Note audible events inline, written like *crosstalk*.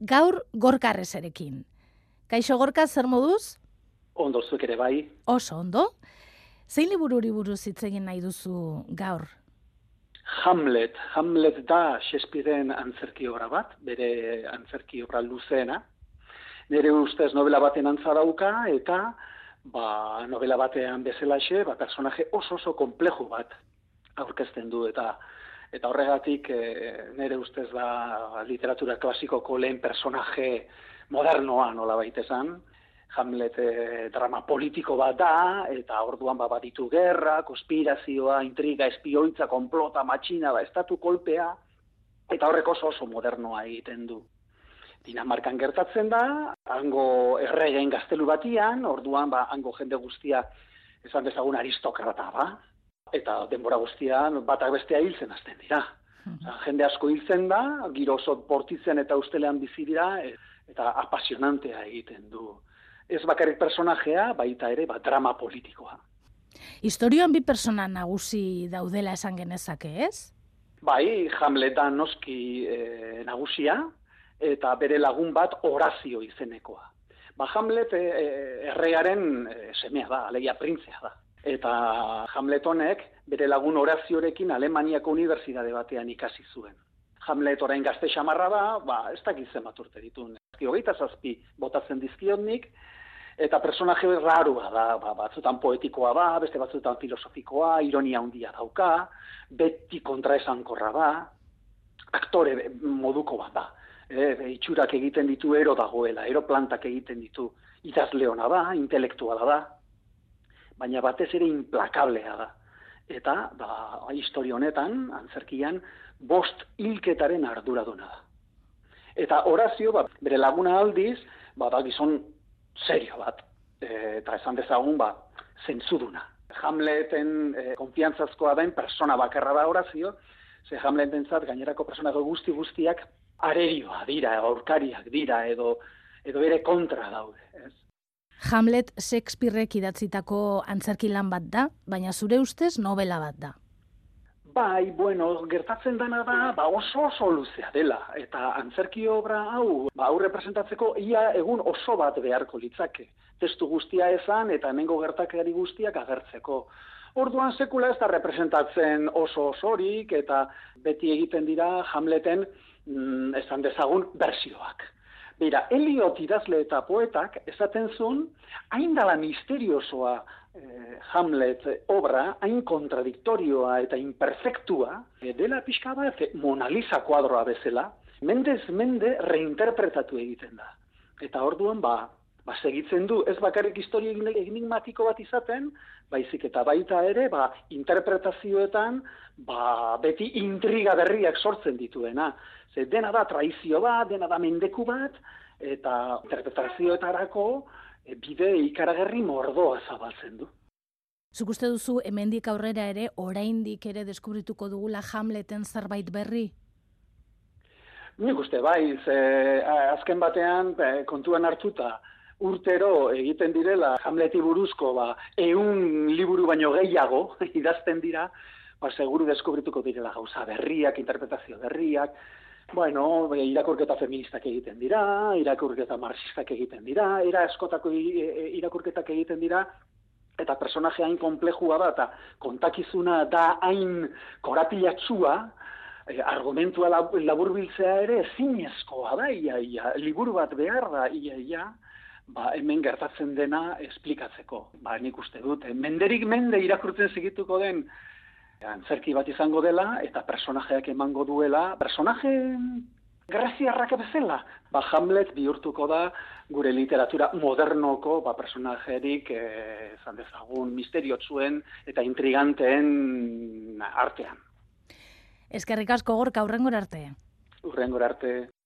gaur gorkarrezerekin. Kaixo gorka, zer moduz? Ondo zuek ere bai. Oso ondo. Zein libururi buruz hitz egin nahi duzu gaur? Hamlet. Hamlet da Shakespearen antzerki obra bat, bere antzerki obra luzeena. Nere ustez novela baten antza dauka, eta ba, novela batean bezalaxe, ba, personaje oso oso komplejo bat aurkezten du, eta eta horregatik e, nire ustez da literatura klasikoko lehen personaje modernoa nola baitezan, Hamlet e, drama politiko bat da, eta orduan ba, baditu gerra, konspirazioa, intriga, espioitza, konplota, matxina, ba, estatu kolpea, eta horrek oso oso modernoa egiten du. Dinamarkan gertatzen da, hango erregen gaztelu batian, orduan ba, hango jende guztia esan dezagun aristokrata ba, eta denbora guztian batak bestea hiltzen hasten dira. Mhm. jende asko hiltzen da, giro oso portitzen eta ustelean bizi dira, e, eta apasionantea egiten du ez bakarrik personajea, baita ere, ba, drama politikoa. Historioan bi persona nagusi daudela esan genezake, ez? Bai, Hamletan noski e, nagusia, eta bere lagun bat orazio izenekoa. Ba, Hamlet e, errearen e, semea da, alegia printzea da. Eta Hamlet honek bere lagun oraziorekin Alemaniako unibertsitate batean ikasi zuen. Hamlet orain gazte xamarra da, ba, ez dakiz zenbat urte ditu. Hogeita zazpi botatzen dizkionnik, eta personaje rarua da, ba, batzutan poetikoa ba, beste batzutan filosofikoa, ironia handia dauka, beti kontraesankorra ba, aktore moduko bat da. E, itxurak egiten ditu ero dagoela, ero plantak egiten ditu idazleona da, intelektuala da, baina batez ere implakablea da. Eta, ba, historio honetan, antzerkian, bost hilketaren arduraduna da. Eta Horazio, ba, bere laguna aldiz, ba, da gizon serio bat. E, eta esan dezagun, ba, zentzuduna. Hamleten e, konfiantzazkoa dain persona bakarra da Horazio, ze Hamleten zat, gainerako personago guzti guztiak arerioa dira, aurkariak dira, edo, edo ere kontra daude. Ez? Hamlet Shakespeareek idatzitako antzerki lan bat da, baina zure ustez novela bat da. Bai, bueno, gertatzen dana da, ba oso oso luzea dela, eta antzerki obra hau, ba, hau representatzeko ia egun oso bat beharko litzake. Testu guztia esan eta hemengo gertakari guztiak agertzeko. Orduan sekula ez da representatzen oso osorik eta beti egiten dira Hamleten mm, esan dezagun bersioak. Bera, Eliot idazle eta poetak esaten zuen, hain dala misteriosoa eh, Hamlet obra, hain kontradiktorioa eta imperfektua, eh, dela pixka bat Mona Lisa kuadroa bezala, mendez mende reinterpretatu egiten da. Eta orduan, ba, ba segitzen du, ez bakarrik historia enigmatiko bat izaten, baizik eta baita ere, ba, interpretazioetan, ba, beti intriga berriak sortzen dituena. Ze dena da traizio bat, dena da mendeku bat, eta interpretazioetarako e, bide ikaragarri mordoa zabaltzen du. Zuk uste duzu hemendik aurrera ere oraindik ere deskubrituko dugula Hamleten zerbait berri? Nik uste bai, ze, azken batean kontuan hartuta urtero egiten direla Hamleti buruzko ba, eun liburu baino gehiago *laughs* idazten dira, ba, seguru deskubrituko direla gauza berriak, interpretazio berriak, Bueno, irakurketa feministak egiten dira, irakurketa marxistak egiten dira, era eskotako e, e, irakurketak egiten dira, eta personaje hain komplejua da, eta kontakizuna da hain korapilatsua, e, argumentua laburbiltzea ere zinezkoa da, ia, ia, liburu bat behar da, ia, ia, ba, hemen gertatzen dena esplikatzeko. Ba, nik uste dut, menderik mende irakurtzen zigituko den antzerki bat izango dela eta personajeak emango duela, personaje graziarrak bezala. Ba, Hamlet bihurtuko da gure literatura modernoko ba, personajerik eh, zan dezagun misteriotsuen eta intriganteen artean. Eskerrik asko gorka, urrengor arte. Urrengor arte.